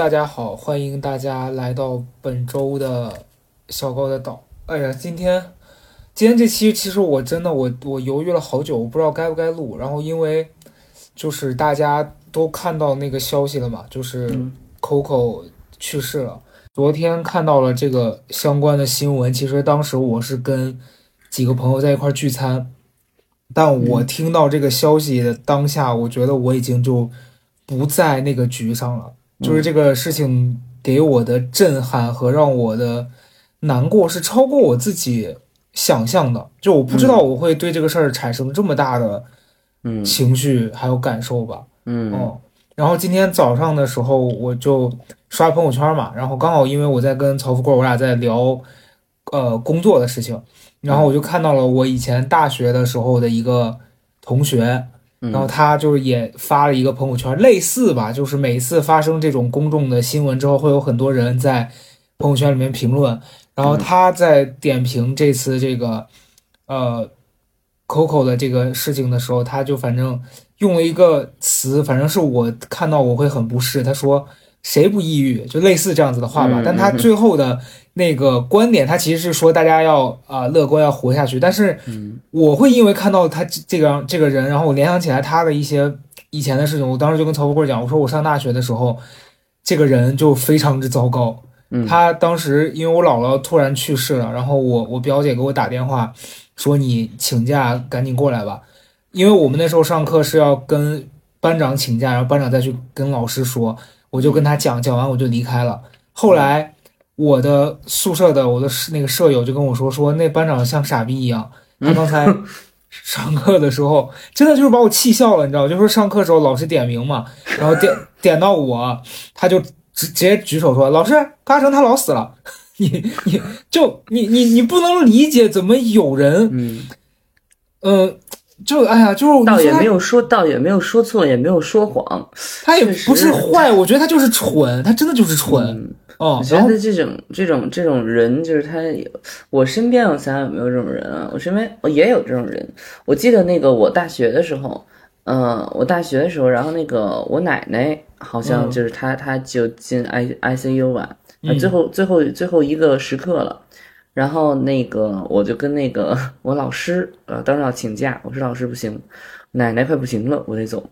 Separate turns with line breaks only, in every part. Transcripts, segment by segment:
大家好，欢迎大家来到本周的小高的岛。哎呀，今天今天这期其实我真的我我犹豫了好久，我不知道该不该录。然后因为就是大家都看到那个消息了嘛，就是 Coco 去世了。昨天看到了这个相关的新闻，其实当时我是跟几个朋友在一块聚餐，但我听到这个消息的当下，我觉得我已经就不在那个局上了。就是这个事情给我的震撼和让我的难过是超过我自己想象的。就我不知道我会对这个事儿产生这么大的
嗯
情绪还有感受吧。
嗯
哦，然后今天早上的时候我就刷朋友圈嘛，然后刚好因为我在跟曹富贵我俩在聊呃工作的事情，然后我就看到了我以前大学的时候的一个同学。然后他就是也发了一个朋友圈，类似吧，就是每次发生这种公众的新闻之后，会有很多人在朋友圈里面评论。然后他在点评这次这个呃 Coco 的这个事情的时候，他就反正用了一个词，反正是我看到我会很不适。他说谁不抑郁，就类似这样子的话吧。但他最后的那个观点，他其实是说大家要啊、乐观，要活下去。但是我会因为看到他这这个这个人，然后我联想起来他的一些以前的事情。我当时就跟曹富贵讲，我说我上大学的时候，这个人就非常之糟糕。
嗯
他当时因为我姥姥突然去世了，然后我我表姐给我打电话说你请假赶紧过来吧，因为我们那时候上课是要跟班长请假，然后班长再去跟老师说，我就跟他讲，讲完我就离开了。后来我的宿舍的我的那个舍友就跟我说，说那班长像傻逼一样，他刚才 上课的时候真的就是把我气笑了，你知道？就说上课的时候老师点名嘛，然后点 点到我，他就直直接举手说：“老师，高嘉诚他老死了。你”你就你你你不能理解怎么有人，
嗯，
呃，就哎呀，就是
倒也没有说，倒也没有说错，也没有说谎。
他也不是坏，我觉得他就是蠢，他真的就是蠢。
嗯，
哦
我，觉得这种这种这种人，就是他有，我身边我想想有没有这种人啊？我身边我也有这种人。我记得那个我大学的时候，嗯、我大学的时候，然后那个我奶奶好像
嗯
就是她，她就进 I I C U 吧，
嗯
最后最后最后一个时刻了。然后那个我就跟那个 我老师，呃，当时要请假，我说老师不行，奶奶快不行了，我得走。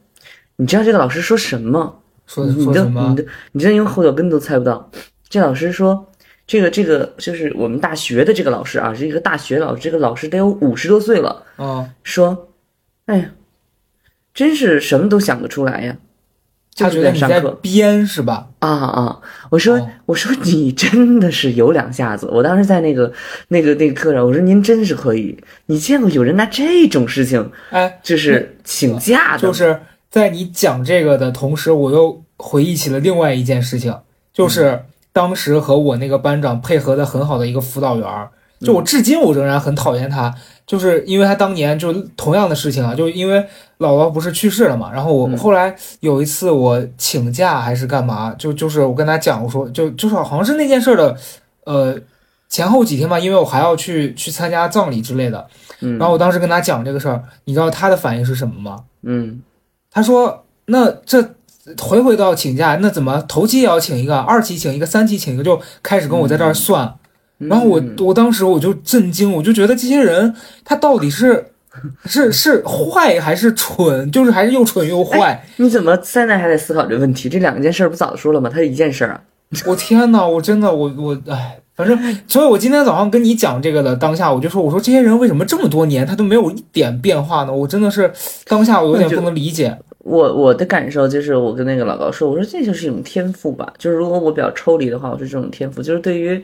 你知道这个老师说什么？
说
你都
说什么
你？都你真用后脚跟都猜不到。这老师说，这个这个就是我们大学的这个老师啊，是一个大学老师，这个老师得有五十多岁了。
啊，
说，哎呀，真是什么都想得出来呀。
他
就是
觉得你在编是吧？
啊啊！我说、
哦
我说你真的是有两下子。我当时在那个那个那个课上，我说您真是可以。你见过有人拿这种事情
哎，
就是请假的吗？
就是在你讲这个的同时，我又回忆起了另外一件事情，就是当时和我那个班长配合的很好的一个辅导员儿，就我至今我仍然很讨厌他，就是因为他当年就同样的事情啊，就因为姥姥不是去世了嘛，然后我
嗯
后来有一次我请假还是干嘛，就就是我跟他讲，我说就就是好像是那件事儿的，呃。前后几天吧，因为我还要去去参加葬礼之类的，
嗯，
然后我当时跟他讲这个事儿，你知道他的反应是什么吗？
嗯
他说：“那这回回都要请假，那怎么头期也要请一个，二期请一个，三期请一个，就开始跟我在这儿算。
嗯，
然后我我当时我就震惊，我就觉得这些人他到底是是是坏还是蠢，就是还是又蠢又坏。
你怎么现在还在思考这个问题？这两件事儿不早说了吗？他是一件事儿啊。
我天呐，我真的我我哎，反正，所以我今天早上跟你讲这个的当下，我就说，我说这些人为什么这么多年他都没有一点变化呢？我真的是当下我有点不能理解。
我我的感受就是，我跟那个老高说，我说这就是一种天赋吧。就是如果我比较抽离的话，我说这种天赋就是对于，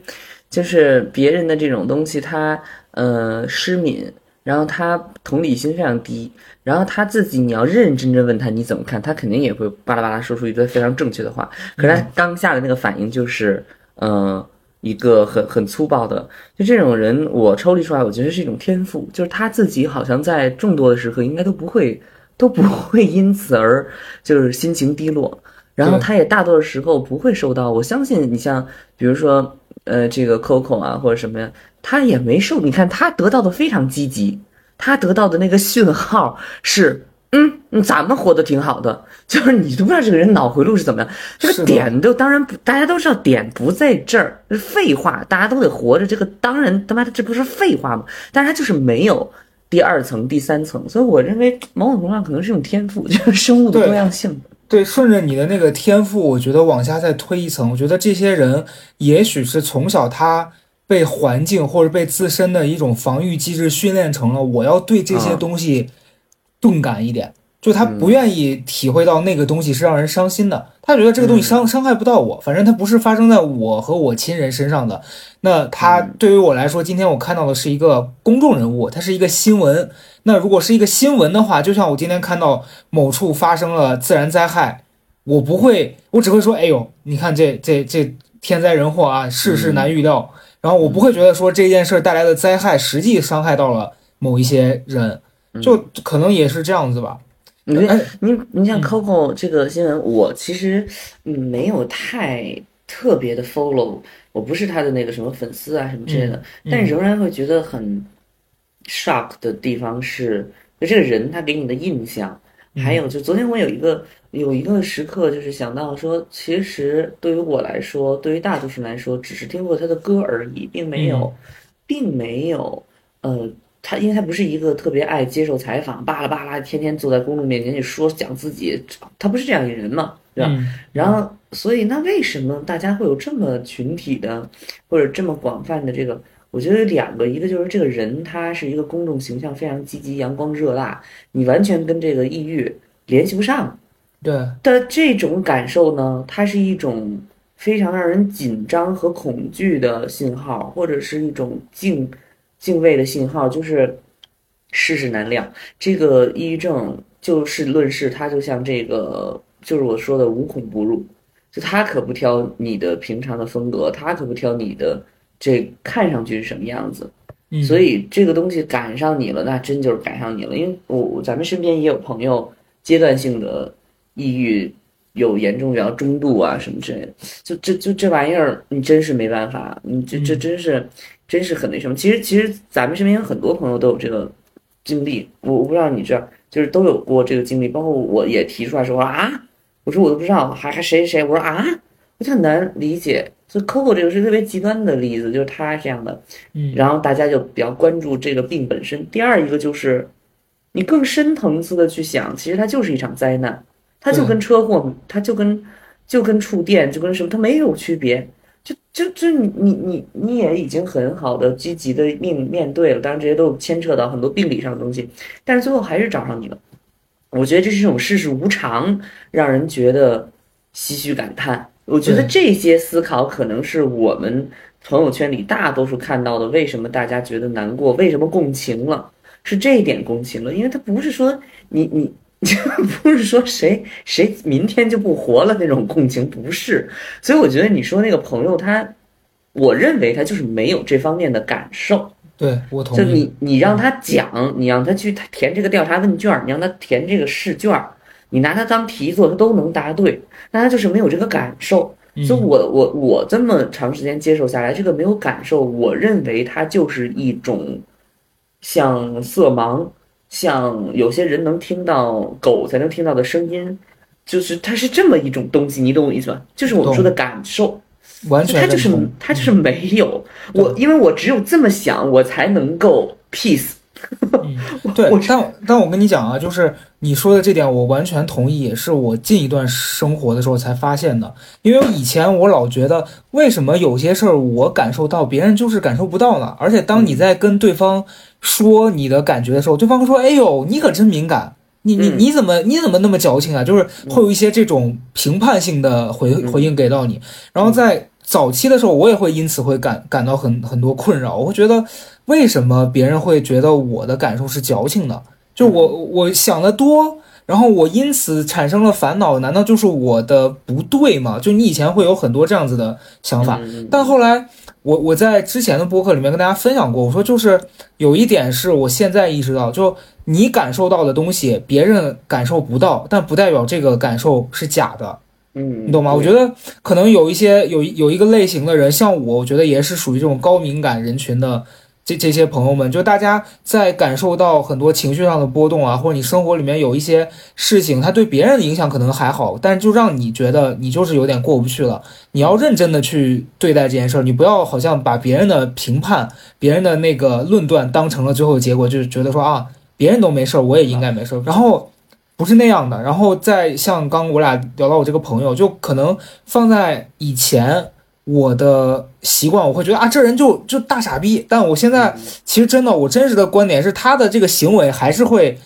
就是别人的这种东西，他呃失敏，然后他同理心非常低，然后他自己你要认认真真问他你怎么看，他肯定也会巴拉巴拉说出一堆非常正确的话。可是他当下的那个反应就是，呃。一个很很粗暴的，就这种人，我抽离出来，我觉得是一种天赋，就是他自己好像在众多的时刻，应该都不会都不会因此而就是心情低落，然后他也大多的时候不会受到。我相信你像比如说呃这个 Coco 啊或者什么呀，他也没受。你看他得到的非常积极，他得到的那个讯号是嗯，咱们活得挺好的，就是你都不知道这个人脑回路是怎么样。这个点都当然不，大家都知道点不在这儿，是废话，大家都得活着。这个当然他妈的这不是废话吗？但是他就是没有第二层、第三层，所以我认为某种程度上可能是一种天赋，就是生物的多样性。
对，顺着你的那个天赋，我觉得往下再推一层，我觉得这些人也许是从小他被环境或者被自身的一种防御机制训练成了，我要对这些
啊
东西钝感一点，就他不愿意体会到那个东西是让人伤心的，他觉得这个东西伤伤害不到我，反正它不是发生在我和我亲人身上的。那他对于我来说，今天我看到的是一个公众人物，它是一个新闻。那如果是一个新闻的话，就像我今天看到某处发生了自然灾害，我不会，我只会说，哎呦，你看这这这天灾人祸啊，世事难预料。然后我不会觉得说这件事儿带来的灾害实际伤害到了某一些人，就可能也是这样子吧。
你你你像
嗯。
Coco 这个新闻，我其实嗯没有太特别的 follow，我不是他的那个什么粉丝啊什么之类的，
嗯
但仍然会觉得很 shock 的地方是，就这个人他给你的印象，
嗯。
还有就昨天我有一个有一个时刻，就是想到说，其实对于我来说，对于大多数人来说，只是听过他的歌而已，并没有，并没有呃。他因为他不是一个特别爱接受采访，巴拉巴拉，天天坐在公众面前去说讲自己，他不是这样一个人嘛，对吧？
嗯
然后，所以那为什么大家会有这么群体的，或者这么广泛的这个？我觉得有两个，一个就是这个人他是一个公众形象非常积极、阳光热辣，你完全跟这个抑郁联系不上
对，
的这种感受呢，它是一种非常让人紧张和恐惧的信号，或者是一种敬敬畏的信号，就是世事难料。这个抑郁症就事论事，它就像这个，就是我说的无孔不入，就他可不挑你的平常的风格，他可不挑你的这看上去是什么样子。
嗯
所以这个东西赶上你了，那真就是赶上你了。因为我我咱们身边也有朋友阶段性的抑郁，有严重比较中度啊什么之类的。就这就这玩意儿，你真是没办法，你这这
嗯
真是真是很那什么。其实其实咱们身边有很多朋友都有这个经历，我我不知道你知道，就是都有过这个经历，包括我也提出来说啊，我说我都不知道，还还谁谁谁，我说啊，我就很难理解。所以 Coco 这个是特别极端的例子，就是他这样的。
嗯
然后大家就比较关注这个病本身。第二一个就是，你更深层次的去想，其实它就是一场灾难，它就跟车祸，它就跟就跟触电，就跟什么，它没有区别。就就就你你你你也已经很好的积极的面面对了，当然这些都牵扯到很多病理上的东西，但是最后还是找上你了。我觉得这是一种世事无常，让人觉得唏嘘感叹。我觉得这些思考可能是我们朋友圈里大多数看到的，为什么大家觉得难过，为什么共情了，是这一点共情了，因为他不是说你你。不是说谁谁明天就不活了那种共情，不是。所以我觉得你说那个朋友他，我认为他就是没有这方面的感受。
对我同意。
就你你让他讲，你让他去填这个调查问卷，你让他填这个试卷，你拿他当题做，他都能答对，但他就是没有这个感受。
嗯
所以我我我这么长时间接受下来，这个没有感受，我认为它就是一种像色盲，像有些人能听到狗才能听到的声音，就是它是这么一种东西，你懂我意思吧？就是我们说的感受。
完全
就他就是
认同
他就是没有我，因为我只有这么想，我才能够 peace。
对
我，
但但我跟你讲啊，就是你说的这点，我完全同意，也是我近一段生活的时候才发现的。因为以前我老觉得，为什么有些事儿我感受到，别人就是感受不到呢？而且当你在跟对方说你的感觉的时候，对方会说：“哎呦，你可真敏感。”你你
嗯
你怎么你怎么那么矫情啊？就是会有一些这种评判性的回
嗯
回应给到你，然后在早期的时候，我也会因此会感感到很很多困扰。我会觉得，为什么别人会觉得我的感受是矫情的？就我我想的多，然后我因此产生了烦恼，难道就是我的不对吗？就你以前会有很多这样子的想法，
嗯
但后来我我在之前的播客里面跟大家分享过，我说就是有一点是我现在意识到，就你感受到的东西，别人感受不到，但不代表这个感受是假的。
嗯，
你懂吗？我觉得可能有一些有有一个类型的人，像我，我觉得也是属于这种高敏感人群的这这些朋友们，就大家在感受到很多情绪上的波动啊，或者你生活里面有一些事情，它对别人的影响可能还好，但就让你觉得你就是有点过不去了。你要认真的去对待这件事儿，你不要好像把别人的评判、别人的那个论断当成了最后的结果，就是觉得说啊，别人都没事儿，我也应该没事儿。然后不是那样的。然后再像刚我俩聊到我这个朋友，就可能放在以前。我的习惯，我会觉得啊，这人就就大傻逼。但我现在其实真的，我真实的观点是，他的这个行为还是会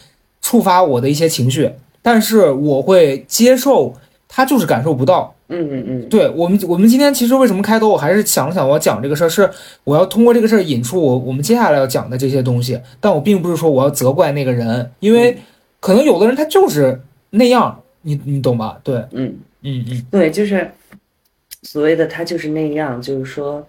触发我的一些情绪，但是我会接受他就是感受不到。
嗯嗯嗯，
对我们，我们今天其实为什么开头，我还是想了想，我要讲这个事儿，是我要通过这个事儿引出我我们接下来要讲的这些东西。但我并不是说我要责怪那个人，因为可能有的人他就是那样，你你懂吧？对，
嗯
嗯嗯，
对，就是。所谓的他就是那样，就是说，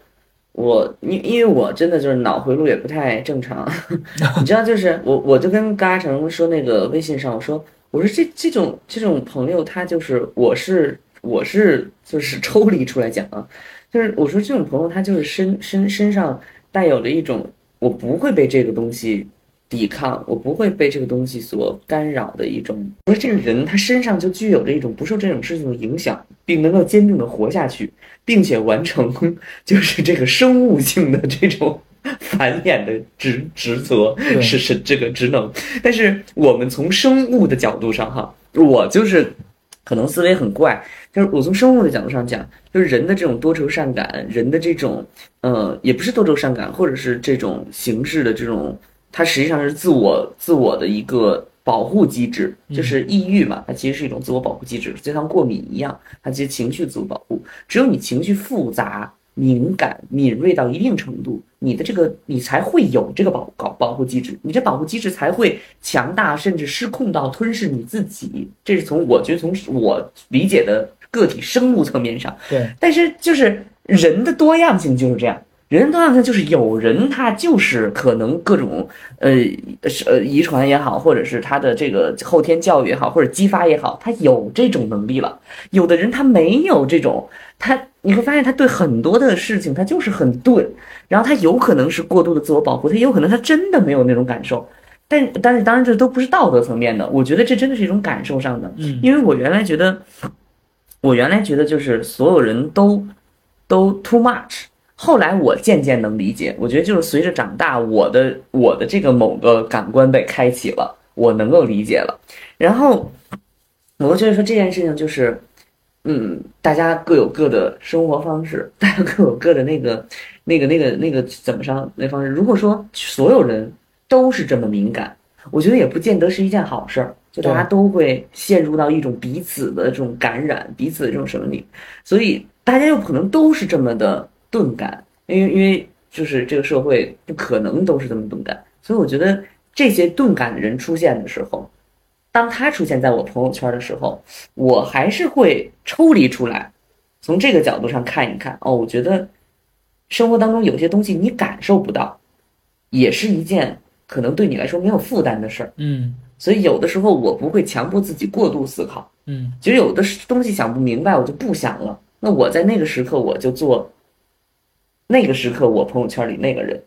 我因因为我真的就是脑回路也不太正常，你知道，就是我我就跟嘎成说那个微信上，我说我说这这种这种朋友，他就是我是我是就是抽离出来讲啊，就是我说这种朋友，他就是身身身上带有了一种我不会被这个东西。抵抗，我不会被这个东西所干扰的一种。我说这个人他身上就具有着一种不受这种事情的影响，并能够坚定的活下去，并且完成 就是这个生物性的这种繁衍的职职责，是是这个职能。但是我们从生物的角度上，哈，我就是可能思维很怪，就是我从生物的角度上讲，就是人的这种多愁善感，人的这种呃，也不是多愁善感，或者是这种形式的这种。它实际上是自我自我的一个保护机制，就是抑郁嘛，它其实是一种自我保护机制，就像过敏一样，它其实情绪自我保护。只有你情绪复杂、敏感、敏锐到一定程度，你的这个你才会有这个保保保护机制，你这保护机制才会强大，甚至失控到吞噬你自己。这是从我觉得从我理解的个体生物层面上，
对。
但是就是人的多样性就是这样。人多样性就是有人他就是可能各种呃是呃遗传也好，或者是他的这个后天教育也好，或者激发也好，他有这种能力了。有的人他没有这种，他你会发现他对很多的事情他就是很钝，然后他有可能是过度的自我保护，他也有可能他真的没有那种感受。但但是当然这都不是道德层面的，我觉得这真的是一种感受上的。
嗯，
因为我原来觉得，我原来觉得就是所有人都都 too much。后来我渐渐能理解，我觉得就是随着长大，我的我的这个某个感官被开启了，我能够理解了。然后，我觉得说这件事情就是，嗯，大家各有各的生活方式，大家各有各的那个那个那个那个怎么上那方式。如果说所有人都是这么敏感，我觉得也不见得是一件好事儿，就大家都会陷入到一种彼此的这种感染，彼此的这种什么里，所以大家又可能都是这么的。钝感，因为因为就是这个社会不可能都是这么钝感，所以我觉得这些钝感的人出现的时候，当他出现在我朋友圈的时候，我还是会抽离出来，从这个角度上看一看。哦，我觉得生活当中有些东西你感受不到，也是一件可能对你来说没有负担的事儿。
嗯，
所以有的时候我不会强迫自己过度思考。
嗯，
其实有的东西想不明白，我就不想了。那我在那个时刻我就做。那个时刻，我朋友圈里那个人，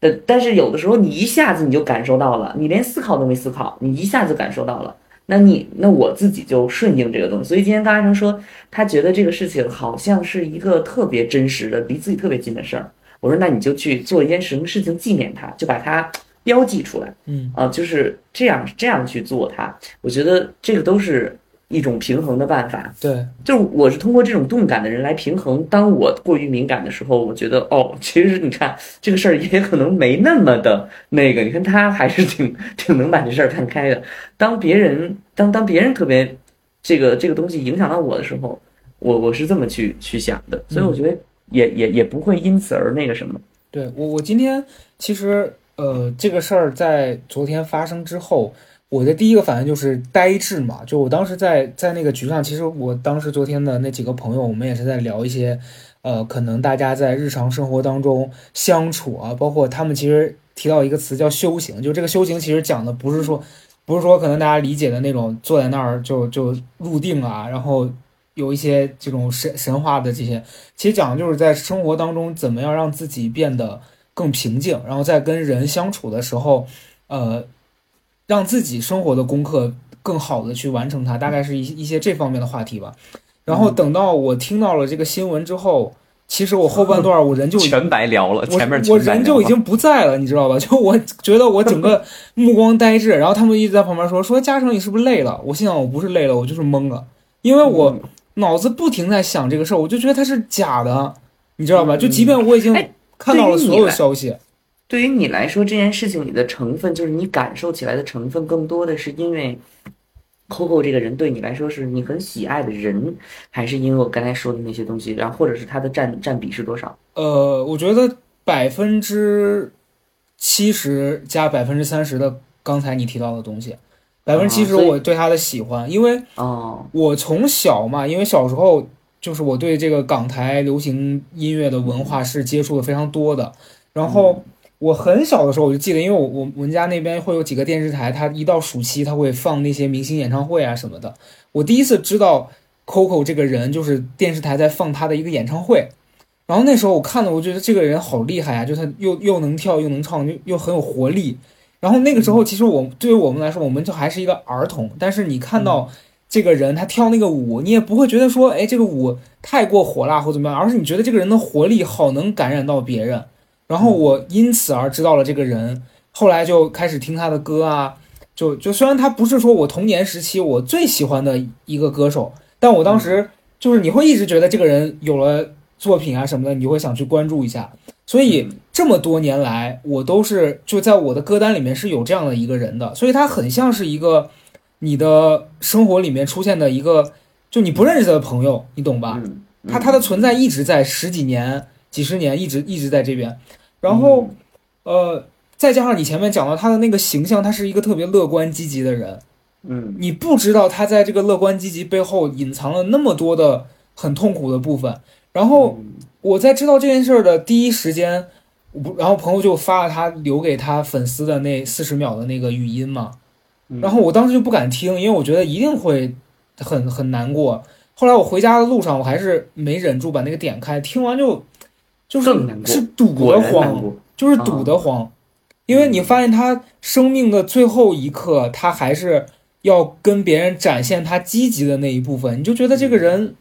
但，但是有的时候你一下子你就感受到了，你连思考都没思考，你一下子感受到了，那你那我自己就顺应这个东西。所以今天高阿成说，他觉得这个事情好像是一个特别真实的、离自己特别近的事儿。我说，那你就去做一件什么事情纪念它，就把它标记出来，
嗯
啊，就是这样这样去做它。我觉得这个都是。一种平衡的办法，
对，
就是我是通过这种动感的人来平衡。当我过于敏感的时候，我觉得哦，其实你看这个事儿也可能没那么的那个。你看他还是挺挺能把这事儿看开的。当别人当当别人特别这个这个东西影响到我的时候，我我是这么去去想的。所以我觉得也也也不会因此而那个什么。
对我我今天其实呃这个事儿在昨天发生之后。我的第一个反应就是呆滞嘛，就我当时在在那个局上，其实我当时昨天的那几个朋友，我们也是在聊一些，呃，可能大家在日常生活当中相处啊，包括他们其实提到一个词叫修行，就这个修行其实讲的不是说，不是说可能大家理解的那种坐在那儿就就入定啊，然后有一些这种神神话的这些，其实讲的就是在生活当中怎么样让自己变得更平静，然后在跟人相处的时候，呃，让自己生活的功课更好的去完成它，大概是一一些这方面的话题吧。然后等到我听到了这个新闻之后，其实我后半段我人就
全白聊了，前面
我人就已经不在了，你知道吧？就我觉得我整个目光呆滞，然后他们一直在旁边说说嘉诚你是不是累了？我心想我不是累了，我就是懵了，因为我脑子不停在想这个事儿，我就觉得它是假的，你知道吧？就即便我已经看到了所有消息，
对于你来说这件事情里的成分，就是你感受起来的成分更多的是因为。Coco 这个人对你来说是你很喜爱的人，还是因为我刚才说的那些东西，然后或者是他的占占比是多少？
呃，我觉得百分之七十加百分之三十的刚才你提到的东西，百分之七十我对他的喜欢，因为
哦，
我从小嘛，因为小时候就是我对这个港台流行音乐的文化是接触的非常多的，然后。我很小的时候我就记得，因为我我我们家那边会有几个电视台，它一到暑期它会放那些明星演唱会啊什么的。我第一次知道 Coco 这个人，就是电视台在放他的一个演唱会。然后那时候我看了，我觉得这个人好厉害啊，就他又又能跳又能唱，又又很有活力。然后那个时候其实我对于我们来说，我们就还是一个儿童。但是你看到这个人他跳那个舞，你也不会觉得说，哎，这个舞太过火辣或怎么样，而是你觉得这个人的活力好能感染到别人。然后我因此而知道了这个人，后来就开始听他的歌啊，就就虽然他不是说我童年时期我最喜欢的一个歌手，但我当时就是你会一直觉得这个人有了作品啊什么的，你会想去关注一下。所以这么多年来，我都是就在我的歌单里面是有这样的一个人的，所以他很像是一个你的生活里面出现的一个就你不认识的朋友，你懂吧？他他的存在一直在十几年、几十年，一直一直在这边。然后，呃，再加上你前面讲到他的那个形象，他是一个特别乐观积极的人。
嗯，
你不知道他在这个乐观积极背后隐藏了那么多的很痛苦的部分。然后我在知道这件事儿的第一时间，不，然后朋友就发了他留给他粉丝的那四十秒的那个语音嘛。然后我当时就不敢听，因为我觉得一定会很很难过。后来我回家的路上，我还是没忍住把那个点开，听完就。就是是堵得慌，就是堵得慌，因为你发现他生命的最后一刻，他还是要跟别人展现他积极的那一部分，你就觉得这个人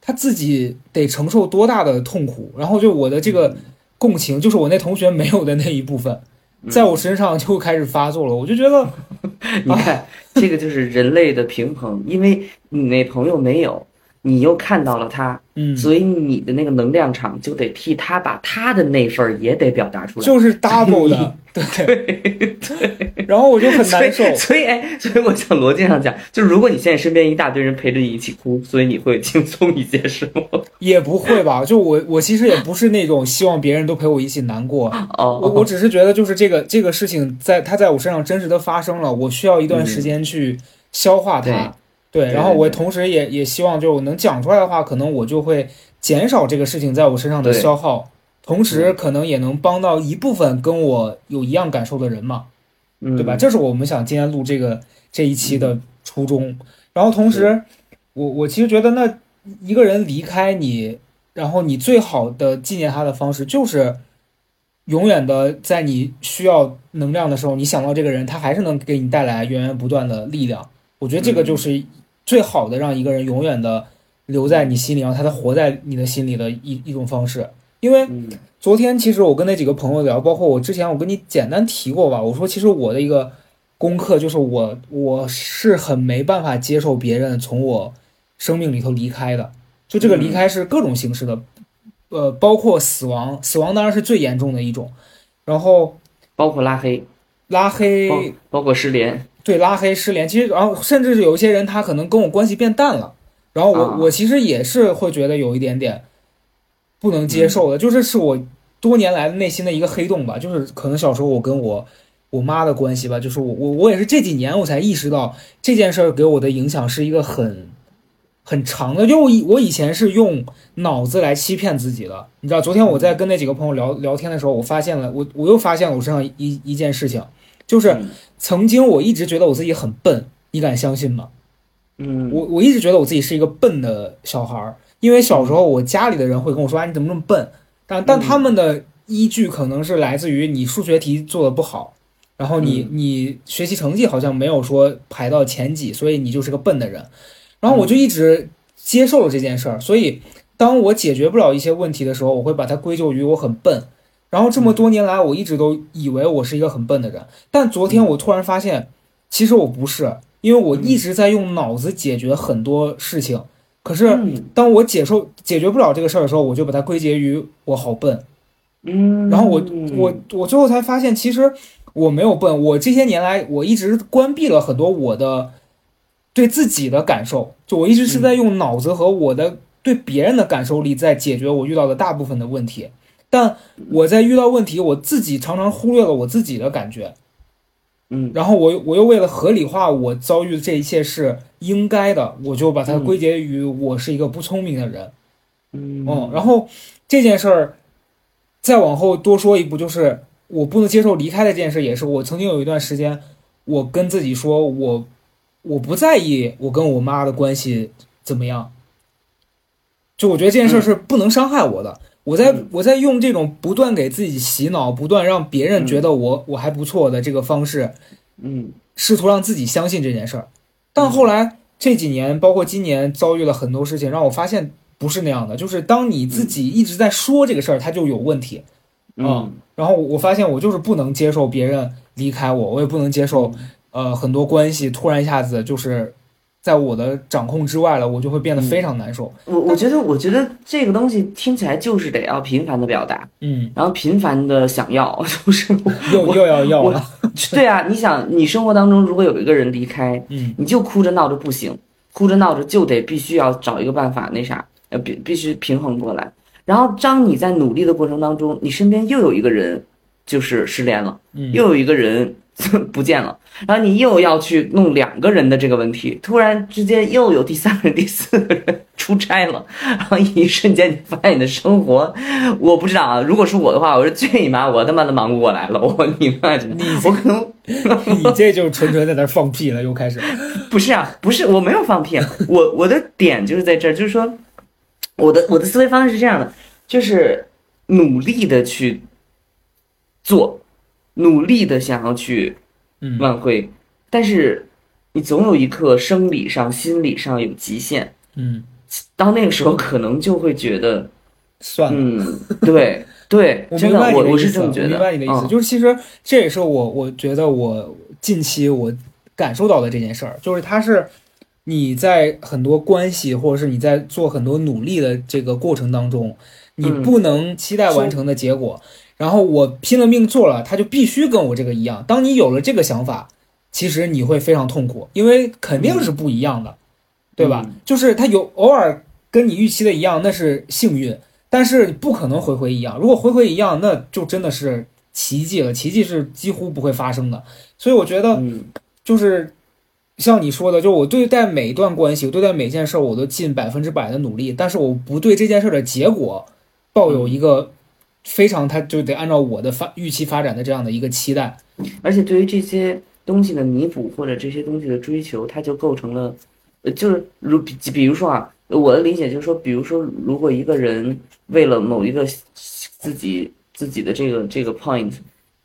他自己得承受多大的痛苦，然后就我的这个共情，就是我那同学没有的那一部分，在我身上就开始发作了，我就觉得，
你看这个就是人类的平衡，因为你那朋友没有。你又看到了他，
嗯，
所以你的那个能量场就得替他把他的那份儿也得表达出来，
就是 double 的，
对。对。
然后我就很难受，
所以 哎，所以我想逻辑上讲，就是如果你现在身边一大堆人陪着你一起哭，所以你会轻松一些，是吗？
也不会吧，就我我其实也不是那种希望别人都陪我一起难过，
哦，
我我只是觉得就是这个这个事情在他在我身上真实的发生了，我需要一段时间去消化它。对，然后我同时也也希望，就我能讲出来的话，可能我就会减少这个事情在我身上的消耗，同时可能也能帮到一部分跟我有一样感受的人嘛，对吧？这是我们想今天录这个这一期的初衷。然后同时，我我其实觉得，那一个人离开你，然后你最好的纪念他的方式，就是永远的在你需要能量的时候，你想到这个人，他还是能给你带来源源不断的力量。我觉得这个就是。最好的让一个人永远的留在你心里，让他他活在你的心里的一一种方式。因为昨天其实我跟那几个朋友聊，包括我之前我跟你简单提过吧，我说其实我的一个功课就是我我是很没办法接受别人从我生命里头离开的，就这个离开是各种形式的，呃，包括死亡，死亡当然是最严重的一种，然后
包括拉黑，
拉黑，
包括失联。
对，拉黑、失联，其实，然后甚至是有一些人，他可能跟我关系变淡了，然后我我其实也是会觉得有一点点不能接受的，就是是我多年来的内心的一个黑洞吧，就是可能小时候我跟我我妈的关系吧，就是我我我也是这几年我才意识到这件事儿给我的影响是一个很很长的，就我以我以前是用脑子来欺骗自己的，你知道，昨天我在跟那几个朋友聊聊天的时候，我发现了，我我又发现了我身上一一件事情。就是曾经我一直觉得我自己很笨，你敢相信吗？
嗯，
我我一直觉得我自己是一个笨的小孩儿，因为小时候我家里的人会跟我说：“啊，你怎么那么笨？”但但他们的依据可能是来自于你数学题做的不好，然后你你学习成绩好像没有说排到前几，所以你就是个笨的人。然后我就一直接受了这件事儿，所以当我解决不了一些问题的时候，我会把它归咎于我很笨。然后这么多年来，我一直都以为我是一个很笨的人，但昨天我突然发现，其实我不是，因为我一直在用脑子解决很多事情。可是当我解受解决不了这个事儿的时候，我就把它归结于我好笨。
嗯，
然后我我我最后才发现，其实我没有笨，我这些年来我一直关闭了很多我的对自己的感受，就我一直是在用脑子和我的对别人的感受力在解决我遇到的大部分的问题。但我在遇到问题，我自己常常忽略了我自己的感觉，
嗯，
然后我我又为了合理化我遭遇的这一切是应该的，我就把它归结于我是一个不聪明的人，
嗯，
然后这件事儿再往后多说一步，就是我不能接受离开的这件事，也是我曾经有一段时间，我跟自己说我我不在意我跟我妈的关系怎么样，就我觉得这件事是不能伤害我的。我在我在用这种不断给自己洗脑、不断让别人觉得我我还不错的这个方式，
嗯，
试图让自己相信这件事儿。但后来这几年，包括今年遭遇了很多事情，让我发现不是那样的。就是当你自己一直在说这个事儿，它就有问题，
嗯。
然后我发现我就是不能接受别人离开我，我也不能接受，呃，很多关系突然一下子就是。在我的掌控之外了，我就会变得非常难受。
我我觉得，我觉得这个东西听起来就是得要频繁的表达，
嗯，
然后频繁的想要，就是
又又要要了。
对啊，你想，你生活当中如果有一个人离开，
嗯，
你就哭着闹着不行，哭着闹着就得必须要找一个办法，那啥，呃，必必须平衡过来。然后当你在努力的过程当中，你身边又有一个人就是失恋了，嗯又有一个人。不见了，然后你又要去弄两个人的这个问题，突然之间又有第三个人、第四个人出差了，然后一瞬间你发现你的生活，我不知道啊。如果是我的话，我是最你妈我他妈的忙不过来了。我你妈的，我可能
你这就是纯纯在那放屁了，又开始。
不是啊，不是，我没有放屁，我我的点就是在这儿，就是说，我的我的思维方式是这样的，就是努力的去做。努力的想要去挽回，但是你总有一刻生理上、心理上有极限。
嗯，
到那个时候可能就会觉得
算了。
嗯，对对，
我明白
你
的意思。
我
明白你的意思，就是其实这也是我我觉得我近期我感受到的这件事儿，就是它是你在很多关系或者是你在做很多努力的这个过程当中，你不能期待完成的结果。然后我拼了命做了，他就必须跟我这个一样。当你有了这个想法，其实你会非常痛苦，因为肯定是不一样的，对吧？就是他有偶尔跟你预期的一样，那是幸运，但是不可能回回一样。如果回回一样，那就真的是奇迹了，奇迹是几乎不会发生的。所以我觉得，就是像你说的，就我对待每一段关系，我对待每件事，我都尽百分之百的努力，但是我不对这件事的结果抱有一个。非常，他就得按照我的发预期发展的这样的一个期待，
而且对于这些东西的弥补或者这些东西的追求，它就构成了，呃，就是如比比如说啊，我的理解就是说，比如说，如果一个人为了某一个自己自己的这个这个 point，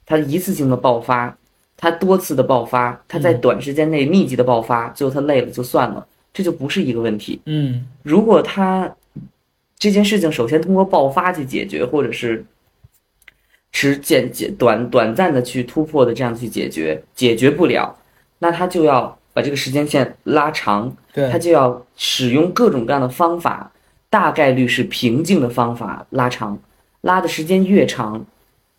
他一次性的爆发，他多次的爆发，他在短时间内密集的爆发，最后他累了就算了，这就不是一个问题。
嗯，
如果他。这件事情首先通过爆发去解决，或者是持简简短短暂的去突破的这样去解决，解决不了，那他就要把这个时间线拉长，他就要使用各种各样的方法，大概率是平静的方法拉长，拉的时间越长，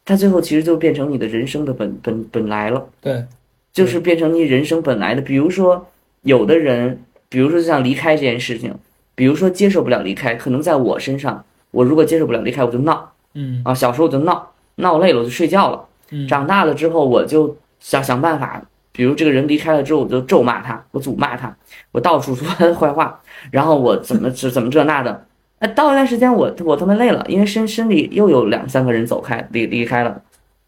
他最后其实就变成你的人生的本本本来了，
对，
就是变成你人生本来的。比如说，有的人，比如说像离开这件事情。比如说接受不了离开，可能在我身上，我如果接受不了离开，我就闹，
嗯
啊，小时候我就闹，闹累了我就睡觉了，
嗯，
长大了之后我就想想办法，比如这个人离开了之后，我就咒骂他，我诅骂他，我到处说他 的坏话，然后我怎么怎怎么这那的，哎，到一段时间我我他妈累了，因为身身体又有两三个人走开离离开了，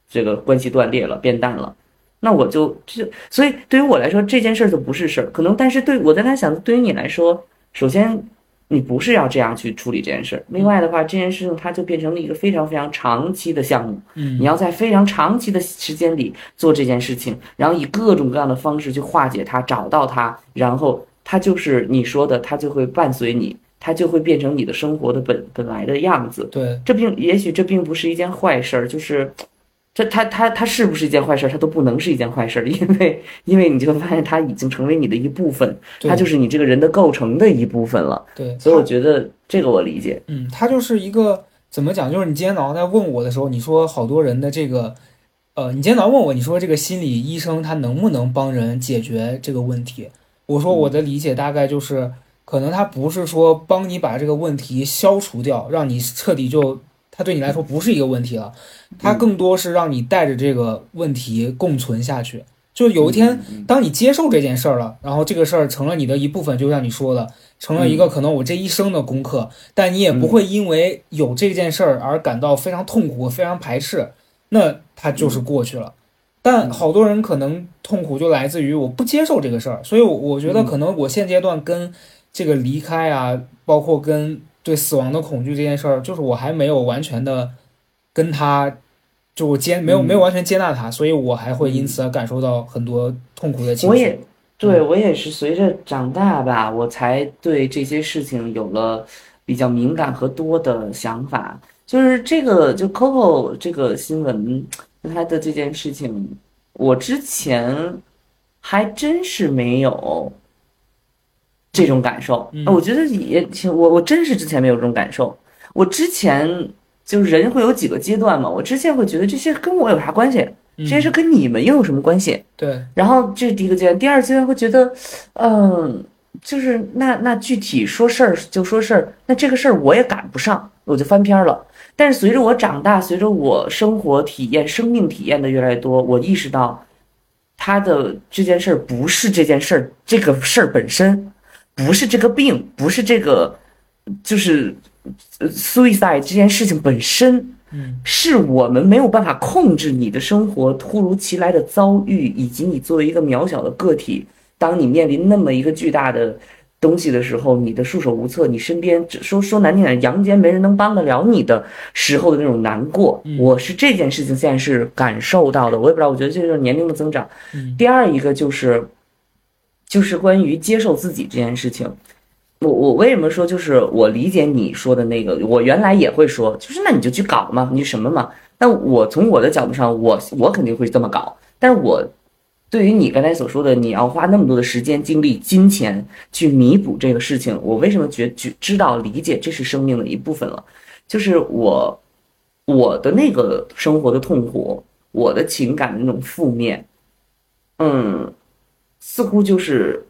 这个关系断裂了变淡了，那我就就所以对于我来说这件事儿就不是事儿，可能但是对我在那想，对于你来说，首先。你不是要这样去处理这件事儿。另外的话，这件事情它就变成了一个非常非常长期的项目，
嗯
你要在非常长期的时间里做这件事情，然后以各种各样的方式去化解它，找到它，然后它就是你说的，它就会伴随你，它就会变成你的生活的本本来的样子。
对，
这并也许这并不是一件坏事儿，就是这它它它是不是一件坏事儿，它都不能是一件坏事儿，因为因为你就会发现它已经成为你的一部分，
对
它就是你这个人的构成的一部分了。
对，
所以我觉得这个我理解。
嗯，它就是一个怎么讲？就是你今天早上在问我的时候，你说好多人的这个，呃，你今天早上问我，你说这个心理医生他能不能帮人解决这个问题？我说我的理解大概就是，可能他不是说帮你把这个问题消除掉，让你彻底就，他对你来说不是一个问题了，它更多是让你带着这个问题共存下去。就有一天，当你接受这件事儿了，然后这个事儿成了你的一部分，就像你说的，成了一个可能我这一生的功课，但你也不会因为有这件事儿而感到非常痛苦、非常排斥，那它就是过去了。但好多人可能痛苦就来自于我不接受这个事儿，所以我我觉得可能我现阶段跟这个离开啊，包括跟对死亡的恐惧这件事儿，就是我还没有完全的跟他，就我接没有没有完全接纳他，所以我还会因此而感受到很多痛苦的情绪。
我也对我也是随着长大吧，我才对这些事情有了比较敏感和多的想法。就是这个，就 Coco 这个新闻，他的这件事情，我之前还真是没有这种感受。
嗯
我觉得也挺，我我真是之前没有这种感受。我之前就是人会有几个阶段嘛，我之前会觉得这些跟我有啥关系？这些事跟你们又有什么关系？
对，
然后这是第一个阶段，第二阶段会觉得，嗯，就是那那具体说事儿就说事儿，那这个事儿我也赶不上，我就翻篇儿了。但是随着我长大，随着我生活体验、生命体验的越来越多，我意识到，他的这件事儿不是这件事儿，这个事儿本身，不是这个病，不是这个，就是呃 suicide 这件事情本身，
嗯
是我们没有办法控制你的生活突如其来的遭遇，以及你作为一个渺小的个体，当你面临那么一个巨大的东西的时候，你的束手无策，你身边只说说难听点，阳间没人能帮得了你的时候的那种难过，
嗯
我是这件事情现在是感受到的，我也不知道，我觉得这就是年龄的增长。
嗯
第二一个就是，就是关于接受自己这件事情。我我为什么说就是我理解你说的那个，我原来也会说，就是那你就去搞嘛，你什么嘛。但我从我的角度上，我我肯定会这么搞。但我对于你刚才所说的，你要花那么多的时间、精力、金钱去弥补这个事情，我为什么觉觉知道理解这是生命的一部分了？就是我我的那个生活的痛苦，我的情感的那种负面，嗯，似乎就是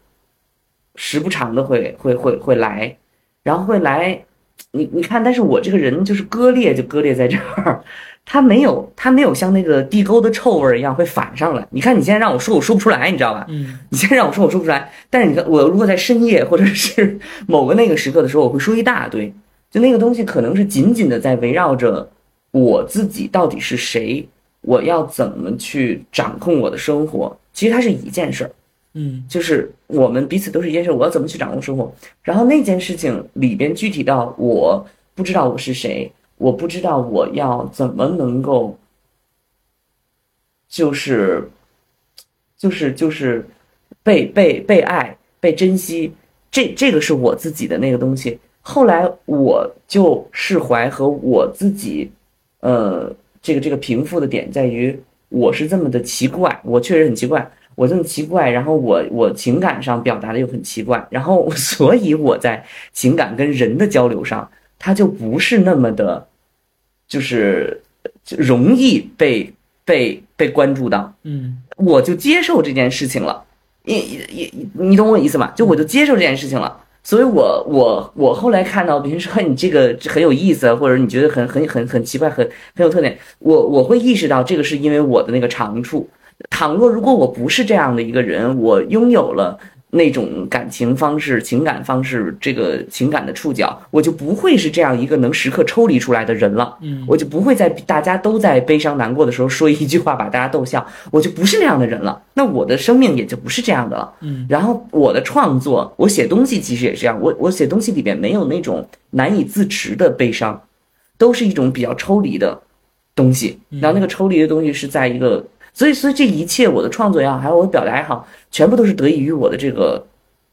时不常的会会会会来，然后会来，你你看，但是我这个人就是割裂，就割裂在这儿，他没有他没有像那个地沟的臭味儿一样会反上来。你看你现在让我说，我说不出来，你知道吧？
嗯
你现在让我说，我说不出来。但是你看，我如果在深夜 或者是某个那个时刻的时候，我会说一大堆。就那个东西可能是紧紧的在围绕着我自己到底是谁，我要怎么去掌控我的生活。其实它是一件事儿，
嗯
就是我们彼此都是一件事，我要怎么去掌控生活。然后那件事情里边具体到我不知道我是谁，我不知道我要怎么能够，就是，就是就是被被被爱、被珍惜，这这个是我自己的那个东西。后来我就释怀和我自己，呃，这个这个平复的点在于，我是这么的奇怪，我确实很奇怪，我这么奇怪，然后我我情感上表达的又很奇怪，然后 所以我在情感跟人的交流上，他就不是那么的，就是就容易被被被关注到，
嗯
我就接受这件事情了，你你你你懂我意思吗？就我就接受这件事情了。所以我我我后来看到别人说你这个很有意思，或者你觉得很很很很奇怪，很很有特点，我我会意识到这个是因为我的那个长处。倘若如果我不是这样的一个人，我拥有了那种感情方式、情感方式，这个情感的触角，我就不会是这样一个能时刻抽离出来的人了。
嗯
我就不会在大家都在悲伤难过的时候说一句话把大家逗笑，我就不是那样的人了。那我的生命也就不是这样的了。
嗯
然后我的创作，我写东西其实也是这样，我我写东西里边没有那种难以自持的悲伤，都是一种比较抽离的东西。然后那个抽离的东西是在一个，所以所以这一切我的创作也好，还有我的表达也好，全部都是得益于我的这个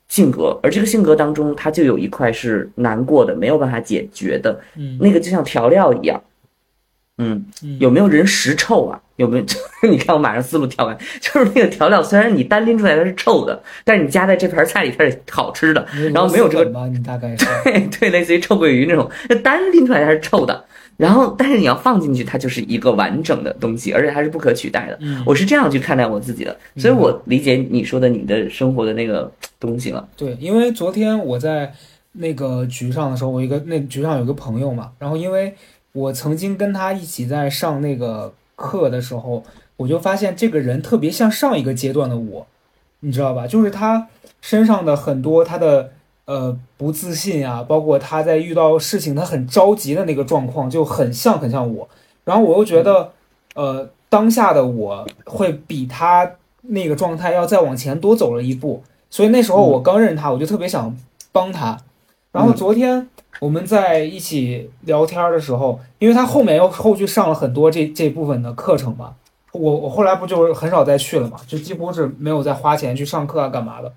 性格，而这个性格当中，它就有一块是难过的，没有办法解决的，
嗯
那个就像调料一样。嗯，
嗯
有没有人食臭啊？有没有？你看我马上思路跳完，就是那个调料，虽然你单拎出来它是臭的，但是你加在这盘菜里它是好吃的。然后没有这个对 对，类似于臭鳜鱼那种，单拎出来它是臭的，然后但是你要放进去，它就是一个完整的东西，而且它是不可取代的。
嗯
我是这样去看待我自己的，所以我理解你说的你的生活的那个东西了。
对，因为昨天我在那个局上的时候，我一个那局上有个朋友嘛，然后因为我曾经跟他一起在上那个课的时候，我就发现这个人特别像上一个阶段的我，你知道吧？就是他身上的很多他的呃不自信啊，包括他在遇到事情他很着急的那个状况，就很像很像我。然后我又觉得，呃，当下的我会比他那个状态要再往前多走了一步，所以那时候我刚认识他，我就特别想帮他。然后昨天我们在一起聊天的时候，因为他后面又后续上了很多这这部分的课程嘛，我我后来不就是很少再去了嘛，就几乎是没有再花钱去上课啊干嘛的。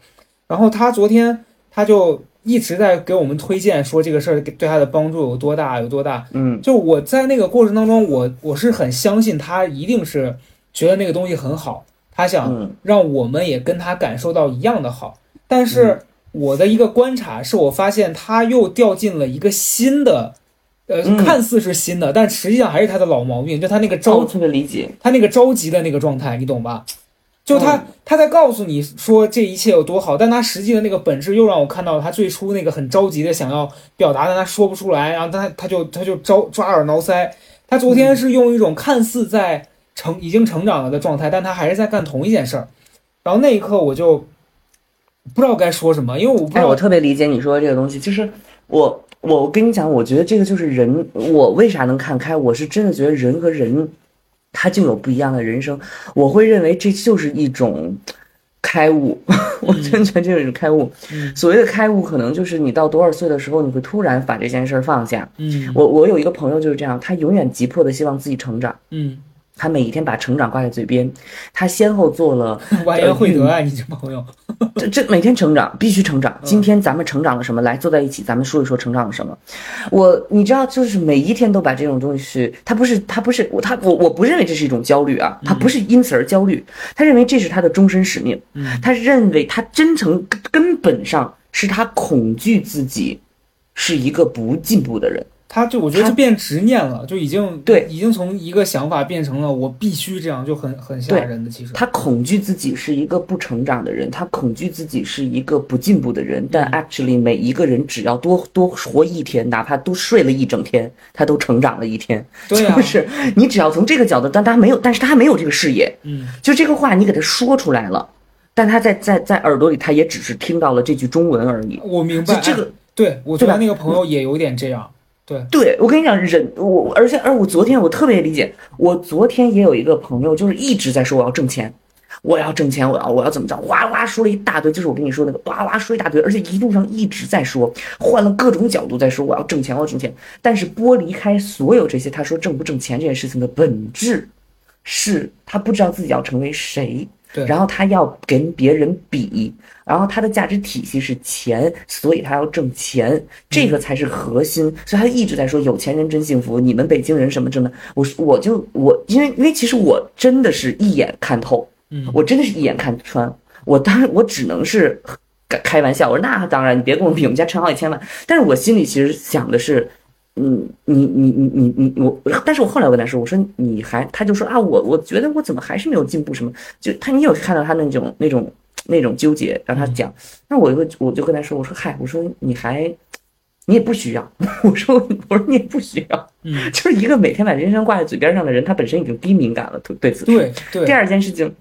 然后他昨天他就一直在给我们推荐说这个事儿对他的帮助有多大有多大，
嗯
就我在那个过程当中，我我是很相信他一定是觉得那个东西很好，他想
嗯
让我们也跟他感受到一样的好。但是我的一个观察是我发现他又掉进了一个新的，呃，
嗯
看似是新的，但实际上还是他的老毛病，就他那个着
特别理解。
他那个着急的那个状态，你懂吧？就他、
嗯
他在告诉你说这一切有多好，但他实际的那个本质又让我看到他最初那个很着急的想要表达，但他说不出来，然后他他就他就招抓耳挠腮。他昨天是用一种看似在成已经成长了的状态，但他还是在干同一件事儿。然后那一刻我就不知道该说什么，因为我不知
哎，
道
我特别理解你说的这个东西，就是我我我跟你讲，我觉得这个就是人，我为啥能看开？我是真的觉得人和人，他就有不一样的人生。我会认为这就是一种开悟，我真觉得这是开悟。
嗯
所谓的开悟，可能就是你到多少岁的时候，你会突然把这件事儿放下。
嗯
我我有一个朋友就是这样，他永远急迫的希望自己成长，
嗯，
他每一天把成长挂在嘴边，他先后做了
完颜慧德啊，你这朋友，
这这每天成长，必须成长。今天咱们成长了什么？来坐在一起，咱们说一说成长了什么。我你知道，就是每一天都把这种东西，他不是他不是我他我我不认为这是一种焦虑啊，他不是因此而焦虑，他认为这是他的终身使命。
嗯
他认为他真诚根本上是他恐惧自己是一个不进步的人。
他就我觉得
他
就变执念了，就已经
对
已经从一个想法变成了我必须这样，就很很吓
对
人的。其实，
他恐惧自己是一个不成长的人，他恐惧自己是一个不进步的人。但 actually，每一个人只要多多活一天，哪怕多睡了一整天，他都成长了一天。
对呀、
就是你只要从这个角度，但他没有，但是他没有这个视野。
嗯，
就这个话你给他说出来了，但他在在在耳朵里，他也只是听到了这句中文而已。
我明白
就这个
哎对我觉得那个朋友也有点这样。对，
对我跟你讲，人我而且而我昨天我特别理解，我昨天也有一个朋友，就是一直在说我要挣钱，我要挣钱，我要我要怎么着，哇哇说了一大堆，就是我跟你说那个哇哇说一大堆，而且一路上一直在说，换了各种角度在说我要挣钱，我要挣钱，但是剥离开所有这些，他说挣不挣钱这件事情的本质，是他不知道自己要成为谁。
对
然后他要跟别人比，然后他的价值体系是钱，所以他要挣钱，这个才是核心。所以他一直在说有钱人真幸福，你们北京人什么真的，我我就我因为因为其实我真的是一眼看透，
嗯
我真的是一眼看穿，我当然我只能是开开玩笑，我说那当然你别跟我比，我们家陈好几千万，但是我心里其实想的是。嗯，你你你你你我，但是我后来我跟他说，我说你还，他就说啊，我我觉得我怎么还是没有进步什么，就他你有看到他那种那种那种纠结，让他讲，那我就我就跟他说，我说嗨，我说你还你也不需要，我说我说你也不需要，
嗯，
就是一个每天把人生挂在嘴边上的人，他本身已经低敏感了，对对此事。
对对。
第，二件事情，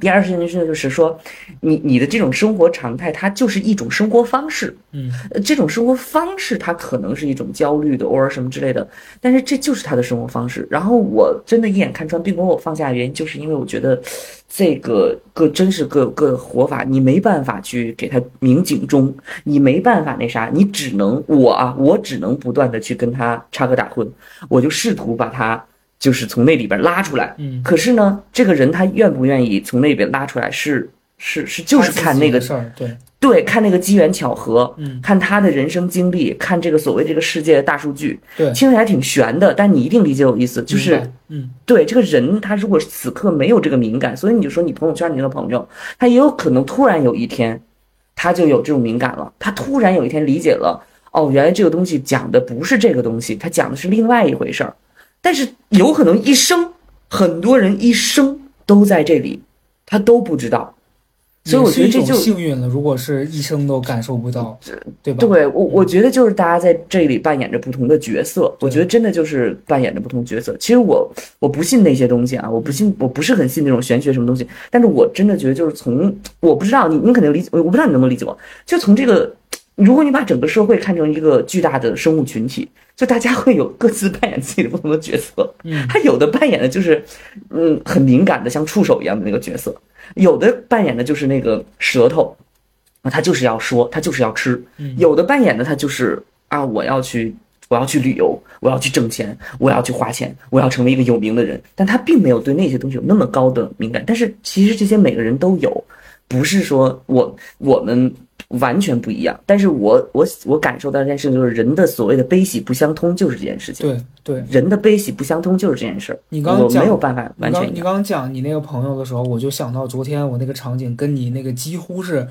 第二事情就是说，你你的这种生活常态，它就是一种生活方式。
嗯，
呃，这种生活方式它可能是一种焦虑的，或者什么之类的，但是这就是他的生活方式。然后我真的一眼看穿，并不是我放下的原因，就是因为我觉得这个个真是个个活法，你没办法去给他鸣警钟，你没办法那啥，你只能我啊，我只能不断的去跟他插科打诨，我就试图把他就是从那里边拉出来。
嗯，
可是呢，这个人他愿不愿意从那里边拉出来是，是是就是看那个
事儿，对，
对，看那个机缘巧合，
嗯。
看他的人生经历，看这个所谓这个世界的大数据，
对，
听起来挺玄的，但你一定理解我意思，就是
嗯。
对这个人，他如果此刻没有这个敏感，所以你就说你朋友圈你那个朋友，他也有可能突然有一天，他就有这种敏感了，他突然有一天理解了，哦，原来这个东西讲的不是这个东西，他讲的是另外一回事儿，但是有可能一生，很多人一生都在这里，他都不知道，所以我觉得这就
幸运了。如果是一生都感受不到，对吧？
对我，我觉得就是大家在这里扮演着不同的角色，我觉得真的就是扮演着不同角色。其实我我不信那些东西啊，我不信，我不是很信那种玄学什么东西。但是我真的觉得就是从我不知道你，你肯定理解，我不知道你能不能理解我。就从这个，如果你把整个社会看成一个巨大的生物群体，就大家会有各自扮演自己的不同的角色。
嗯，
他有的扮演的就是，嗯，很敏感的像触手一样的那个角色，有的扮演的就是那个舌头，啊，他就是要说，他就是要吃，
嗯。
有的扮演的他就是啊，我要去，我要去旅游，我要去挣钱，我要去花钱，我要成为一个有名的人，但他并没有对那些东西有那么高的敏感，但是其实这些每个人都有，不是说我我们。完全不一样，但是我我我感受到这件事情，就是人的所谓的悲喜不相通，就是这件事情。
对对，
人的悲喜不相通就是这件事儿。
你刚刚讲
没有办法完全一样。
刚刚讲你那个朋友的时候，我就想到昨天我那个场景跟你那个几乎是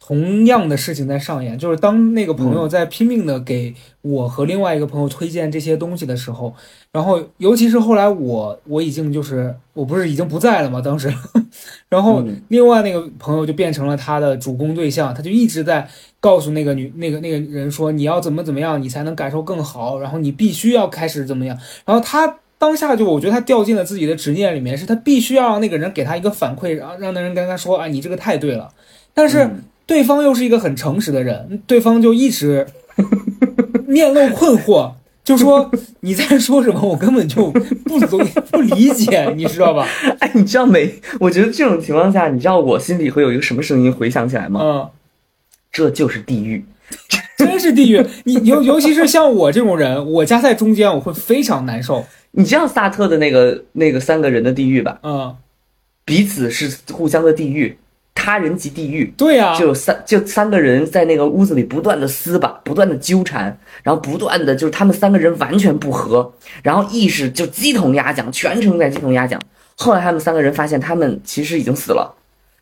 同样的事情在上演，就是当那个朋
嗯
友在拼命的给我和另外一个朋友推荐这些东西的时候，然后尤其是后来我我已经就是我不是已经不在了嘛，当时，然后
嗯
另外那个朋友就变成了他的主攻对象，他就一直在告诉那个女那个那个人说你要怎么怎么样，你才能感受更好，然后你必须要开始怎么样，然后他。当下就我觉得他掉进了自己的执念里面，是他必须要让那个人给他一个反馈，然后让那人跟他说啊，你这个太对了。但是
嗯
对方又是一个很诚实的人，对方就一直 面露困惑，就说你在说什么，我根本就不理不理解，你知道吧？
哎，你知道没？我觉得这种情况下，你知道我心里会有一个什么声音回想起来吗？
嗯，
这就是地狱。
真是地狱。你尤尤其是像我这种人，我夹在中间，我会非常难受。
你知道萨特的那个那个三个人的地狱吧？
嗯，
彼此是互相的地狱，他人即地狱。
对呀、
就有三就三个人在那个屋子里不断的撕吧，不断的纠缠，然后不断的就是他们三个人完全不和，然后意识就鸡同鸭讲，全程在鸡同鸭讲。后来他们三个人发现他们其实已经死了，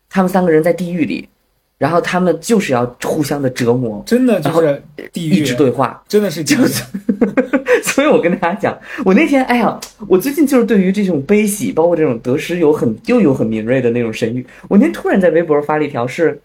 他们三个人在地狱里，然后他们就是要互相的折磨，
真的就是地狱
一直，对话。
真的是
就。是，所以我跟大家讲，我那天，哎呀，我最近就是对于这种悲喜，包括这种得失，有很又有很敏锐的那种神谕。我那天突然在微博发了一条是，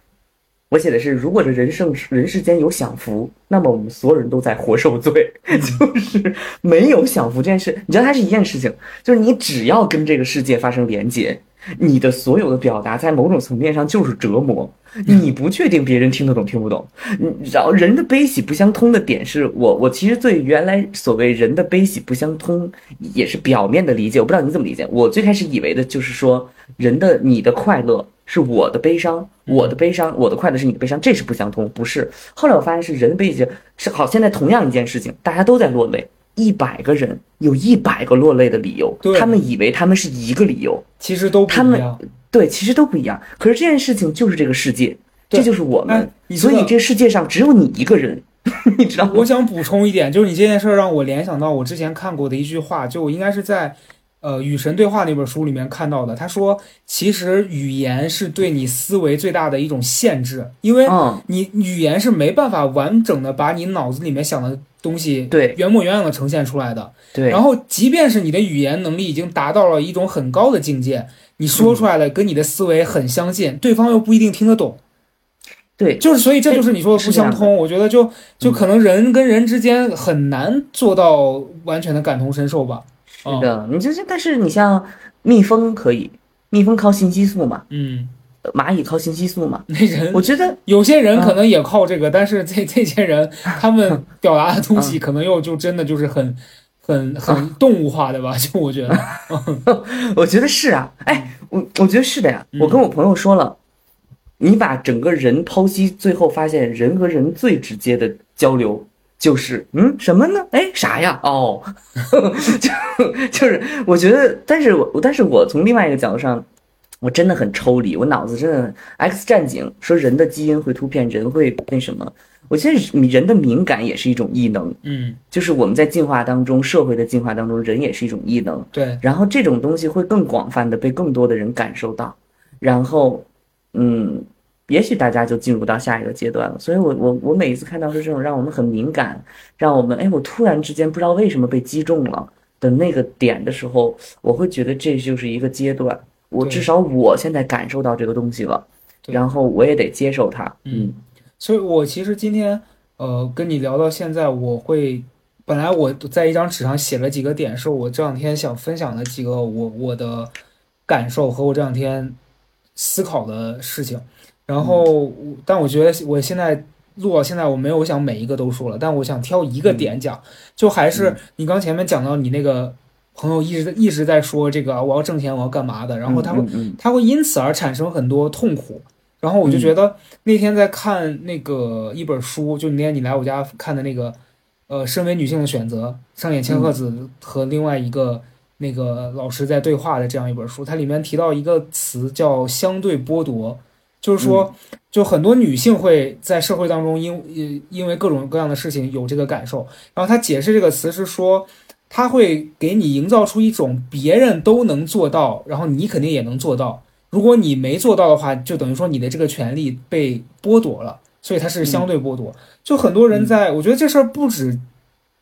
我写的是，如果这人生人世间有享福，那么我们所有人都在活受罪，就是没有享福这件事。你知道它是一件事情，就是你只要跟这个世界发生连接，你的所有的表达在某种层面上就是折磨。你不确定别人听得懂听不懂，嗯，然后人的悲喜不相通的点是我我其实对原来所谓人的悲喜不相通也是表面的理解，我不知道你怎么理解。我最开始以为的就是说人的你的快乐是我的悲伤，我的悲伤我的快乐是你的悲伤，这是不相通，不是。后来我发现是人的悲喜是好，现在同样一件事情，大家都在落泪。一百个人有一百个落泪的理由，他们以为他们是一个理由，
其实都不
他们
一样。
对，其实都不一样。可是这件事情就是这个世界，这就是我们
哎，
所以这世界上只有你一个人，你知道吗？
我想补充一点，就是你这件事儿让我联想到我之前看过的一句话，就我应该是在呃《与神对话》那本书里面看到的。他说，其实语言是对你思维最大的一种限制，因为
嗯，
你语言是没办法完整的把你脑子里面想的东西
对
原模原样的呈现出来的。
对，
然后，即便是你的语言能力已经达到了一种很高的境界，你说出来的跟你的思维很相近，对方又不一定听得懂。
对，
就是，所以这就是你说的不相通。我觉得就就可能人跟人之间很难做到完全的感同身受吧。
是的，你就是，但是你像蜜蜂可以，蜜蜂靠信息素嘛，
嗯，
呃蚂蚁靠信息素嘛。
那人
我觉得
有些人可能也靠这个，但是这这些人 他们表达的东西可能又就真的就是很很很动物化的吧？就我觉得
我觉得是啊，哎，我我觉得是的呀。
嗯
我跟我朋友说了，你把整个人剖析，最后发现人和人最直接的交流就是，嗯，什么呢？哎，啥呀？哦，就就是我觉得，但是我但是我从另外一个角度上，我真的很抽离，我脑子真的 X 战警说人的基因会突变，人会那什么。我觉得人的敏感也是一种异能，
嗯，
就是我们在进化当中，社会的进化当中，人也是一种异能。
对，
然后这种东西会更广泛的被更多的人感受到，然后，嗯，也许大家就进入到下一个阶段了。所以我我我每一次看到是这种让我们很敏感，让我们哎，我突然之间不知道为什么被击中了的那个点的时候，我会觉得这就是一个阶段。我至少我现在感受到这个东西了，然后我也得接受它。
嗯，所以我其实今天呃跟你聊到现在，我会本来我在一张纸上写了几个点，是我这两天想分享的几个我我的感受和我这两天思考的事情。然后，但我觉得我现在录到现在，我没有想每一个都说了，但我想挑一个点讲，就还是你刚前面讲到你那个朋友一直一直在说这个我要挣钱，我要干嘛的，然后他会
嗯嗯
他会因此而产生很多痛苦。然后我就觉得那天在看那个一本书，就那天你来我家看的那个，呃，《身为女性的选择》，上野千鹤子和另外一个那个老师在对话的这样一本书，它里面提到一个词叫相对剥夺，就是说，就很多女性会在社会当中因因因为各种各样的事情有这个感受，然后他解释这个词是说。他会给你营造出一种别人都能做到，然后你肯定也能做到。如果你没做到的话，就等于说你的这个权利被剥夺了，所以它是相对剥夺。就很多人在，我觉得这事儿不止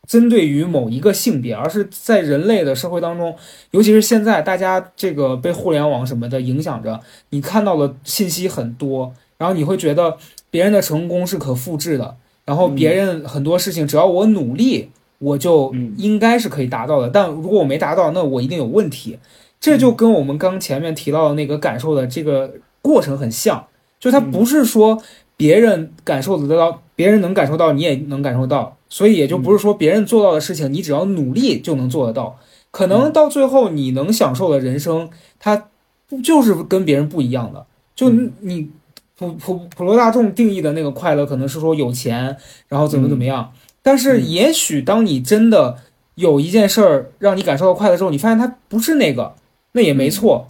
针对于某一个性别，而是在人类的社会当中，尤其是现在大家这个被互联网什么的影响着，你看到的信息很多，然后你会觉得别人的成功是可复制的，然后别人很多事情只要我努力，我就应该是可以达到的。但如果我没达到，那我一定有问题。这就跟我们刚前面提到的那个感受的这个过程很像，就它不是说别人感受得到，别人能感受到，你也能感受到，所以也就不是说别人做到的事情，你只要努力就能做得到。可能到最后你能享受的人生，它不就是跟别人不一样的？就你普普普罗大众定义的那个快乐，可能是说有钱，然后怎么怎么样。但是也许当你真的有一件事儿让你感受到快乐之后，你发现它不是那个。那也没错，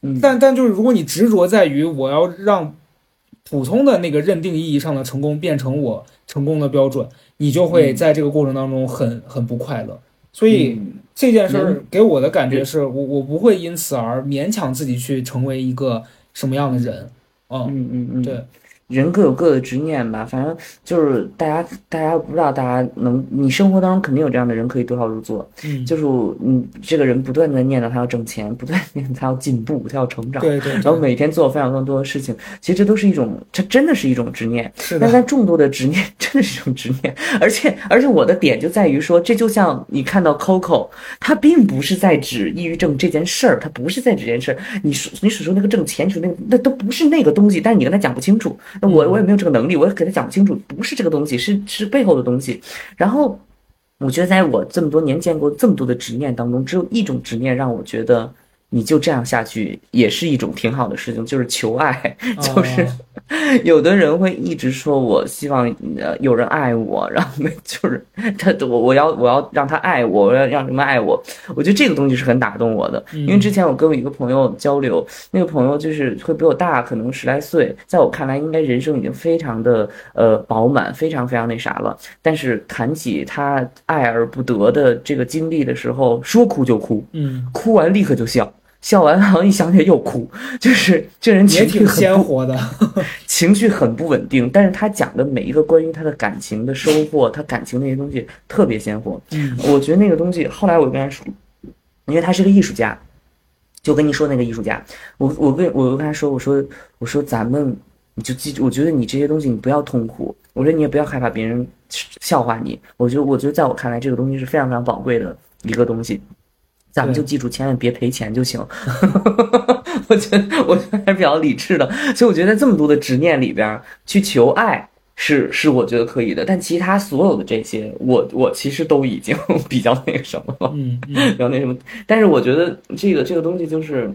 嗯
但但就是如果你执着在于我要让普通的那个认定意义上的成功变成我成功的标准，你就会在这个过程当中很很不快乐。所以
嗯
这件事儿给我的感觉是我我不会因此而勉强自己去成为一个什么样的人。嗯，
嗯嗯嗯，
对，
人各有各的执念吧，反正就是大家，大家不知道大家能，你生活当中肯定有这样的人可以对号入座，
嗯，
就是嗯，这个人不断的念叨他要挣钱，不断念叨他要进步，他要成长，
对对
然后，每天做非常非常多的事情，其实这都是一种，这真的是一种执念。
是的，
但在众多的执念，真的是一种执念，而且而且我的点就在于说，这就像你看到 Coco，他并不是在指抑郁症这件事儿，他不是在指这件事儿。你说你所说那个挣钱，你说那个那都不是那个东西，但是你跟他讲不清楚，那我我也没有这个能力，我也给他讲不清楚，不是这个东西，是是背后的东西。然后我觉得在我这么多年见过这么多的执念当中，只有一种执念让我觉得。你就这样下去也是一种挺好的事情，就是求爱，就是
哦
有的人会一直说，我希望呃有人爱我，然后 就是他我我要我要让他爱我，我要让什么爱我。我觉得这个东西是很打动我的，因为之前我跟我一个朋友交流，那个朋友就是会比我大，可能十来岁，在我看来应该人生已经非常的呃饱满，非常非常那啥了。但是谈起他爱而不得的这个经历的时候，说哭就哭，
嗯，
哭完立刻就笑。笑完好像一想起来又哭，就是这人
也
情绪很
挺鲜活的。
情绪很不稳定，但是他讲的每一个关于他的感情的收获，他感情那些东西特别鲜活。
嗯
我觉得那个东西，后来我跟他说，因为他是个艺术家，就跟你说那个艺术家，我我跟我跟他说，我说我说咱们你就记住，我觉得你这些东西你不要痛苦，我说你也不要害怕别人笑话你，我觉得我觉得在我看来这个东西是非常非常宝贵的一个东西。咱们就记住千万别赔钱就行。我觉得我觉得还是比较理智的，所以我觉得在这么多的执念里边去求爱是是我觉得可以的，但其他所有的这些，我我其实都已经 比较那个什么了，
嗯
比
嗯
较那什么。但是我觉得这个这个东西就是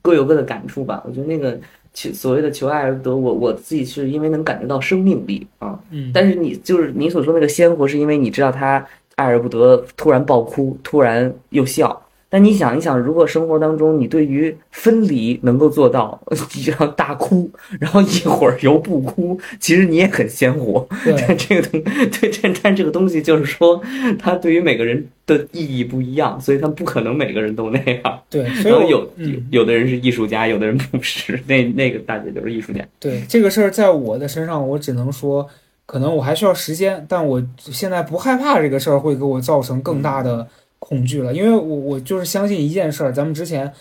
各有各的感触吧。我觉得那个求所谓的求爱而得，我我自己是因为能感觉到生命力啊，
嗯，
但是你就是你所说那个鲜活，是因为你知道他爱而不得，突然爆哭，突然又笑。但你想一想，如果生活当中你对于分离能够做到，然后大哭，然后一会儿又不哭，其实你也很鲜活。
对
但这个东 对，但但这个东西就是说，它对于每个人的意义不一样，所以它不可能每个人都那样。
对，
然后有
嗯
有的人是艺术家，有的人不是，那那个大姐就是艺术家。
对这个事儿，在我的身上，我只能说，可能我还需要时间，但我现在不害怕这个事儿会给我造成更大的恐惧了，因为我我就是相信一件事儿，咱们之前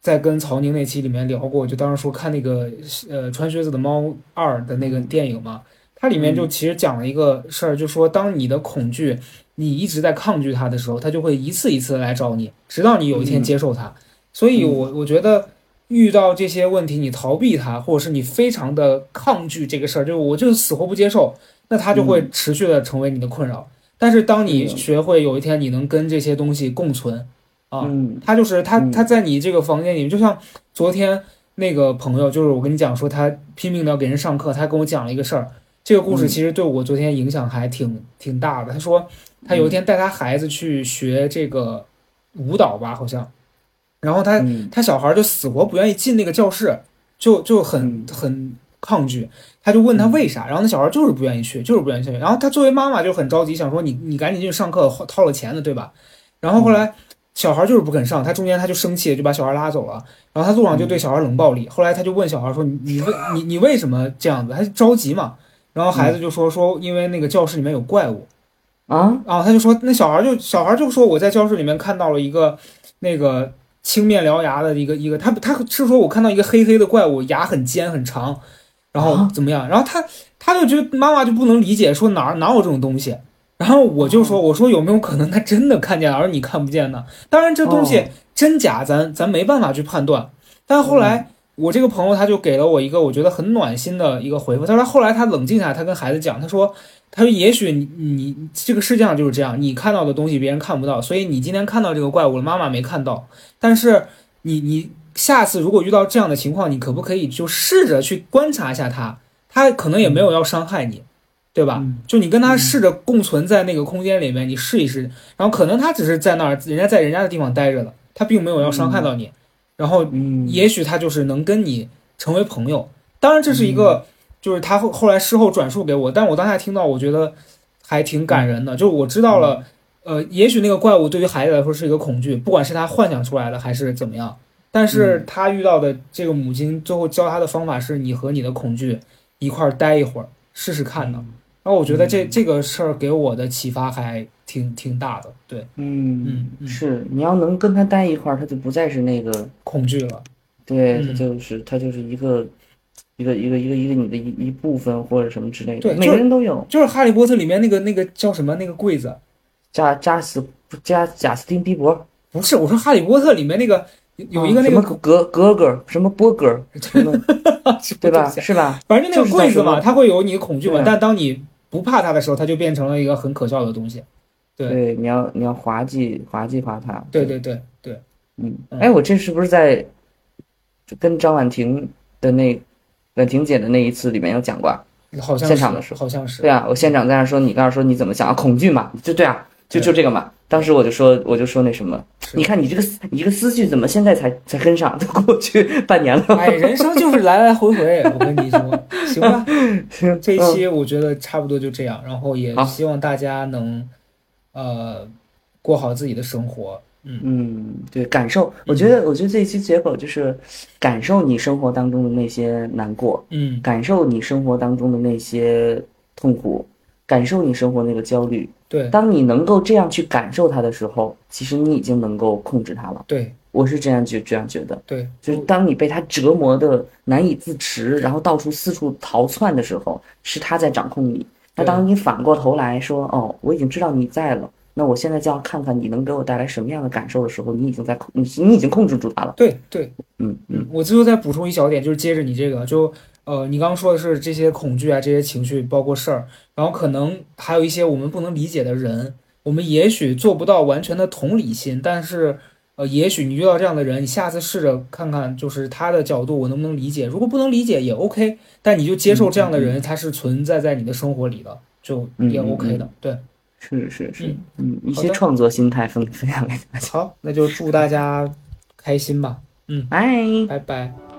在跟曹宁那期里面聊过，就当时说看那个呃穿靴子的猫二的那个电影嘛，它里面就其实讲了一个事儿，就说当你的恐惧你一直在抗拒它的时候，它就会一次一次的来找你，直到你有一天接受它。所以我我觉得。遇到这些问题，你逃避它，或者是你非常的抗拒这个事儿，就是我就是死活不接受，那它就会持续的成为你的困扰。但是当你学会有一天你能跟这些东西共存，啊，
嗯。
它就是它
嗯。
它在你这个房间里面，就像昨天那个朋友，就是我跟你讲说他拼命的要给人上课，他跟我讲了一个事儿，这个故事
嗯。
其实对我昨天影响还挺挺大的。他说他有一天带他孩子去学这个舞蹈吧，好像，然后他
嗯
他小孩就死活不愿意进那个教室，就就很很抗拒。他就问他为啥，然后那小孩就是不愿意去，就是不愿意去。然后他作为妈妈就很着急，想说你你赶紧去上课，掏掏了钱的对吧？然后后来小孩就是不肯上，他中间他就生气，就把小孩拉走了。然后他路上就对小孩冷暴力。后来他就问小孩说你你为你你为什么这样子？他就着急嘛。然后孩子就说说因为那个教室里面有怪物。
啊，
然后他就说，那小孩就小孩就说我在教室里面看到了一个那个青面獠牙的一个一个，他他是说我看到一个黑黑的怪物，牙很尖很长，然后
啊
怎么样？然后他他就觉得妈妈就不能理解，说哪儿哪有这种东西。然后我就说，我说有没有可能他真的看见了，而你看不见呢？当然这东西
哦
真假咱咱没办法去判断。但后来我这个朋友他就给了我一个我觉得很暖心的一个回复。他说后来他冷静下来，他跟孩子讲，他说他说也许你你这个世界上就是这样，你看到的东西别人看不到，所以你今天看到这个怪物了，妈妈没看到，但是你你下次如果遇到这样的情况，你可不可以就试着去观察一下它，它可能也没有要伤害你。对吧？
嗯
就你跟他试着共存在那个空间里面，你试一试，然后可能他只是在那儿，人家在人家的地方待着了，他并没有要伤害到你，然后
嗯，
也许他就是能跟你成为朋友。当然，这是一个，就是他后后来事后转述给我，但我当下听到，我觉得还挺感人的。就是我知道了，呃，也许那个怪物对于孩子来说是一个恐惧，不管是他幻想出来的还是怎么样，但是他遇到的这个母亲最后教他的方法是你和你的恐惧一块儿待一会儿，试试看呢。然后我觉得这这个事儿给我的启发还挺挺大的，对，
嗯
嗯嗯
是你要能跟他待一块儿，他就不再是那个，
恐惧了，
对，
嗯
他就是他就是一个一个一个一个一个你的一一部分或者什么之类的，
对每
个人都有。
就是《哈利波特》里面那个那个叫什么那个柜子，
加加斯加贾斯汀比伯，
不是，我说《哈利波特》里面那个有有一个那个
啊格格格什么波格 什么对吧？是吧？
反正就那个柜子嘛，它会有你的恐惧嘛，但当你不怕它的时候，它就变成了一个很可笑的东西。对
对，你要你要滑稽滑稽滑他。
对对对对，
嗯，
嗯
哎，我这是不是在跟张婉婷的那婉婷姐的那一次里面有讲过啊？
好像是
现场的时候
好像是
对啊，我现场在那说，你刚才说你怎么想啊？恐惧嘛，就对啊，就就这个嘛。当时我就说，我就说那什么，你看你这个你这个思绪怎么现在才才跟上？都过去半年了。
哎，人生就是来来回回，我跟你说，行吧？
行
这一期我觉得差不多就这样，然后也希望大家能呃过好自己的生活。嗯
嗯，对，感受，我觉得，我觉得这一期结果就是感受你生活当中的那些难过，
嗯，
感受你生活当中的那些痛苦，感受你生活那个焦虑。
对
当你能够这样去感受它的时候，其实你已经能够控制它了。
对
我是这样觉这样觉得，
对，
就是当你被它折磨的难以自持，然后到处四处逃窜的时候，是它在掌控你。那当你反过头来说，哦，我已经知道你在了，那我现在就要看看你能给我带来什么样的感受的时候，你已经在控，你你已经控制住它了。
对对，
嗯嗯，
我最后再补充一小点，就是接着你这个，就呃，你刚刚说的是这些恐惧啊，这些情绪，包括事儿，然后可能还有一些我们不能理解的人，我们也许做不到完全的同理心，但是呃，也许你遇到这样的人，你下次试着看看，就是他的角度我能不能理解，如果不能理解也 OK，但你就接受这样的人，他是存在在你的生活里的，就也 OK 的，对。
是是是，
嗯，
一些创作心态分分享给大家。
好，那就祝大家开心吧。嗯，
拜
拜拜。